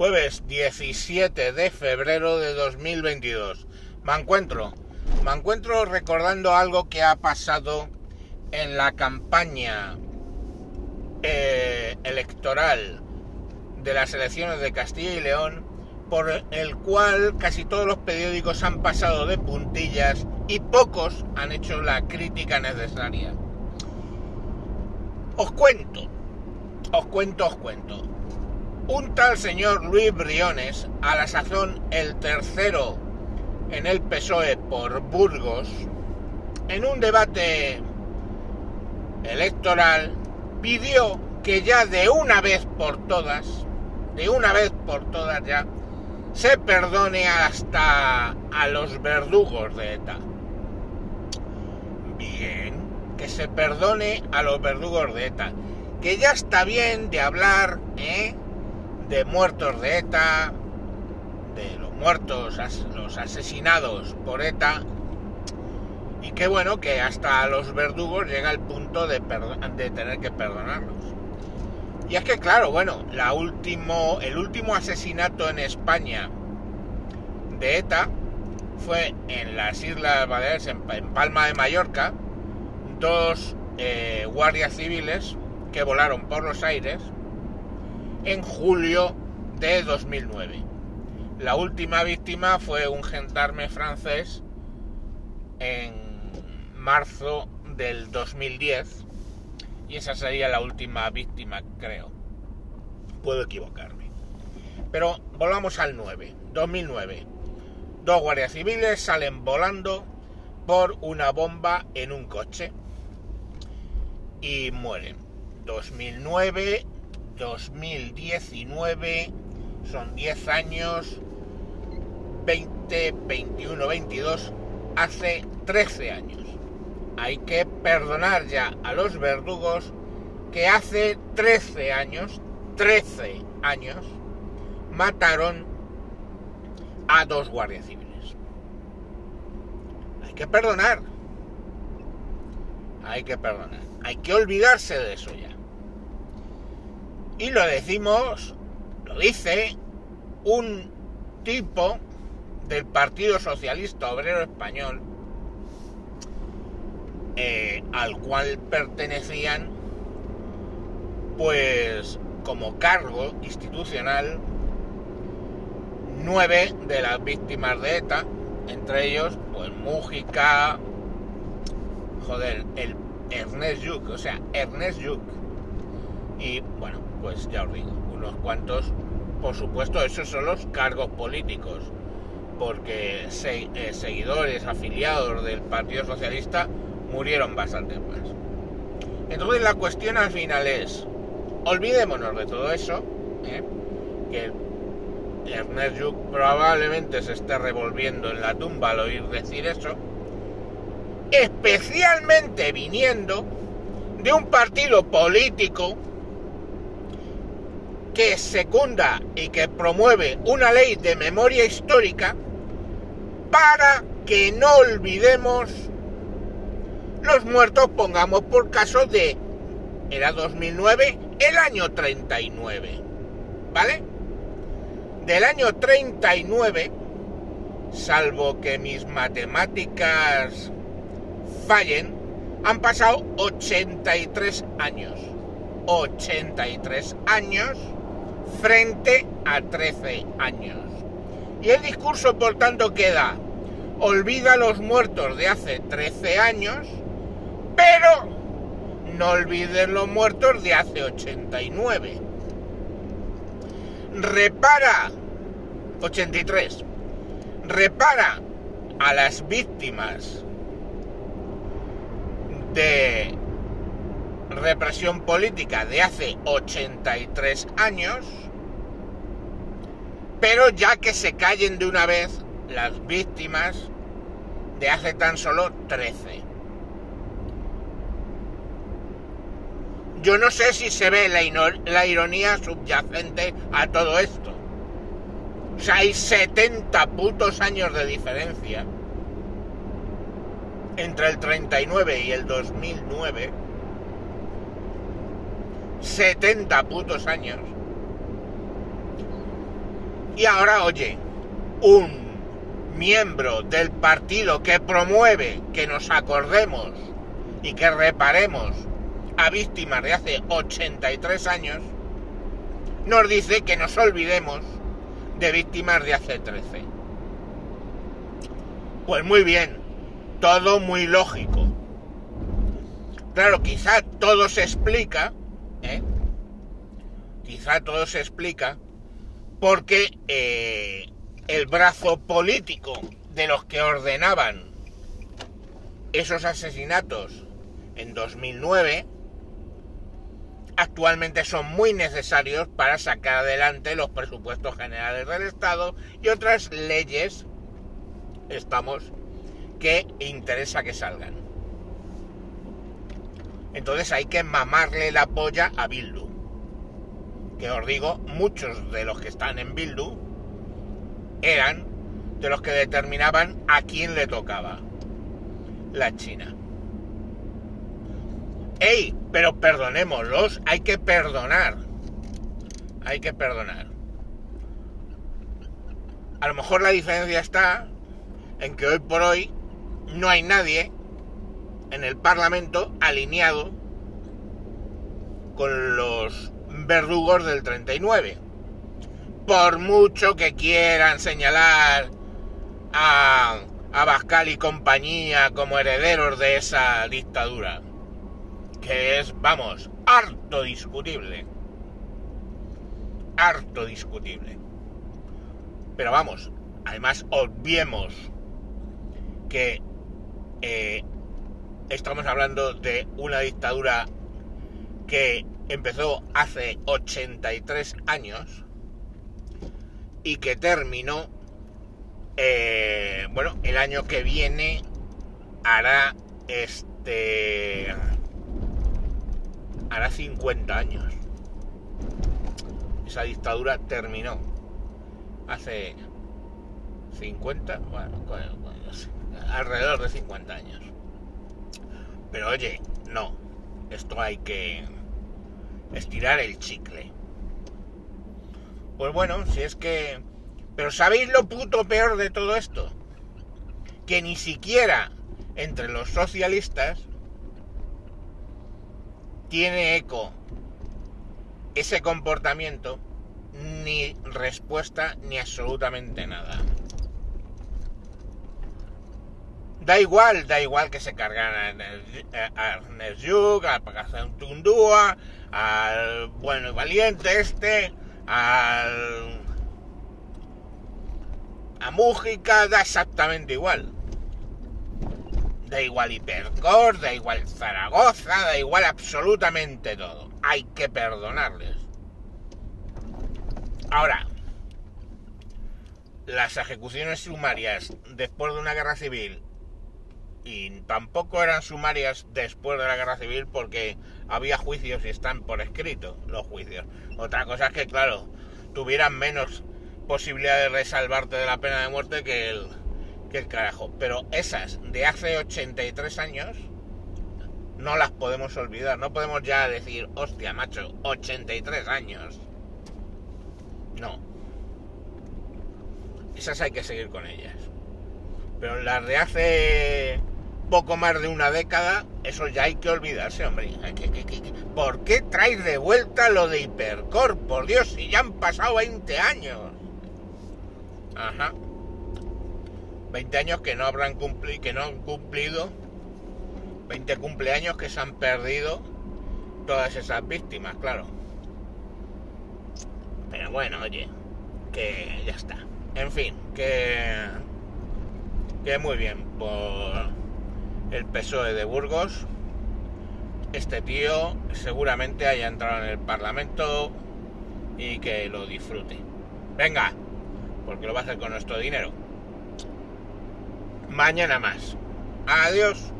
jueves 17 de febrero de 2022. Me encuentro, me encuentro recordando algo que ha pasado en la campaña eh, electoral de las elecciones de Castilla y León, por el cual casi todos los periódicos han pasado de puntillas y pocos han hecho la crítica necesaria. Os cuento, os cuento, os cuento. Un tal señor Luis Briones, a la sazón el tercero en el PSOE por Burgos, en un debate electoral, pidió que ya de una vez por todas, de una vez por todas ya, se perdone hasta a los verdugos de ETA. Bien, que se perdone a los verdugos de ETA. Que ya está bien de hablar, ¿eh? De muertos de ETA, de los muertos, los asesinados por ETA, y qué bueno que hasta los verdugos llega el punto de, tener que perdonarlos. Y es que claro, bueno, la último, el último asesinato en España de ETA fue en las Islas Baleares, en, Palma de Mallorca, dos eh, guardias civiles que volaron por los aires en julio de 2009. La última víctima fue un gendarme francés en marzo del 2010 y esa sería la última víctima, creo. Puedo equivocarme. Pero volvamos al 9, 2009. Dos guardias civiles salen volando por una bomba en un coche y mueren. 2009 2019, son 10 años, 20, 21, 22, hace 13 años. Hay que perdonar ya a los verdugos que hace 13 años, 13 años, mataron a dos guardias civiles. Hay que perdonar. Hay que perdonar. Hay que olvidarse de eso ya. Y lo decimos, lo dice un tipo del Partido Socialista Obrero Español, eh, al cual pertenecían, pues como cargo institucional, nueve de las víctimas de ETA, entre ellos, pues Mújica, joder, el Ernest Yuk, o sea, Ernest Yuk. Y bueno, pues ya os digo, unos cuantos, por supuesto, esos son los cargos políticos, porque eh, seguidores, afiliados del Partido Socialista murieron bastante más. Entonces la cuestión al final es, olvidémonos de todo eso, ¿eh? que Ernest Yuk probablemente se esté revolviendo en la tumba al oír decir eso, especialmente viniendo de un partido político que secunda y que promueve una ley de memoria histórica para que no olvidemos los muertos, pongamos por caso de, era 2009, el año 39, ¿vale? Del año 39, salvo que mis matemáticas fallen, han pasado 83 años. 83 años frente a 13 años. Y el discurso, por tanto, queda, olvida a los muertos de hace 13 años, pero no olvides los muertos de hace 89. Repara, 83, repara a las víctimas de represión política de hace 83 años, pero ya que se callen de una vez las víctimas de hace tan solo 13. Yo no sé si se ve la, la ironía subyacente a todo esto. O sea, hay 70 putos años de diferencia entre el 39 y el 2009 70 putos años. Y ahora, oye, un miembro del partido que promueve que nos acordemos y que reparemos a víctimas de hace 83 años, nos dice que nos olvidemos de víctimas de hace 13. Pues muy bien, todo muy lógico. Claro, quizá todo se explica. Quizá todo se explica porque eh, el brazo político de los que ordenaban esos asesinatos en 2009 actualmente son muy necesarios para sacar adelante los presupuestos generales del Estado y otras leyes, estamos, que interesa que salgan. Entonces hay que mamarle la polla a Bildu. Que os digo, muchos de los que están en Bildu eran de los que determinaban a quién le tocaba. La China. ¡Ey! Pero perdonémoslos, hay que perdonar. Hay que perdonar. A lo mejor la diferencia está en que hoy por hoy no hay nadie en el Parlamento alineado con los verdugos del 39. Por mucho que quieran señalar a, a y compañía como herederos de esa dictadura, que es, vamos, harto discutible. Harto discutible. Pero vamos, además obviemos que eh, estamos hablando de una dictadura que empezó hace 83 años y que terminó, eh, bueno, el año que viene hará este, hará 50 años. Esa dictadura terminó hace 50, bueno, alrededor de 50 años. Pero oye, no, esto hay que estirar el chicle. Pues bueno, si es que... Pero ¿sabéis lo puto peor de todo esto? Que ni siquiera entre los socialistas tiene eco ese comportamiento, ni respuesta, ni absolutamente nada. Da igual, da igual que se cargan a Ernest Yug, a Pagazán Tundúa, al bueno y valiente este, al... a Mújica, da exactamente igual. Da igual Hipercor, da igual Zaragoza, da igual absolutamente todo. Hay que perdonarles. Ahora, las ejecuciones sumarias después de una guerra civil y tampoco eran sumarias después de la guerra civil porque había juicios y están por escrito los juicios. Otra cosa es que, claro, tuvieran menos posibilidad de resalvarte de la pena de muerte que el, que el carajo. Pero esas de hace 83 años no las podemos olvidar. No podemos ya decir, hostia, macho, 83 años. No. Esas hay que seguir con ellas. Pero las de hace poco más de una década, eso ya hay que olvidarse, hombre. ¿Por qué traes de vuelta lo de Hipercore? Por Dios, si ya han pasado 20 años. Ajá. 20 años que no habrán cumplido, que no han cumplido. 20 cumpleaños que se han perdido todas esas víctimas, claro. Pero bueno, oye, que ya está. En fin, que que muy bien por el PSOE de Burgos. Este tío seguramente haya entrado en el Parlamento y que lo disfrute. Venga, porque lo va a hacer con nuestro dinero. Mañana más. Adiós.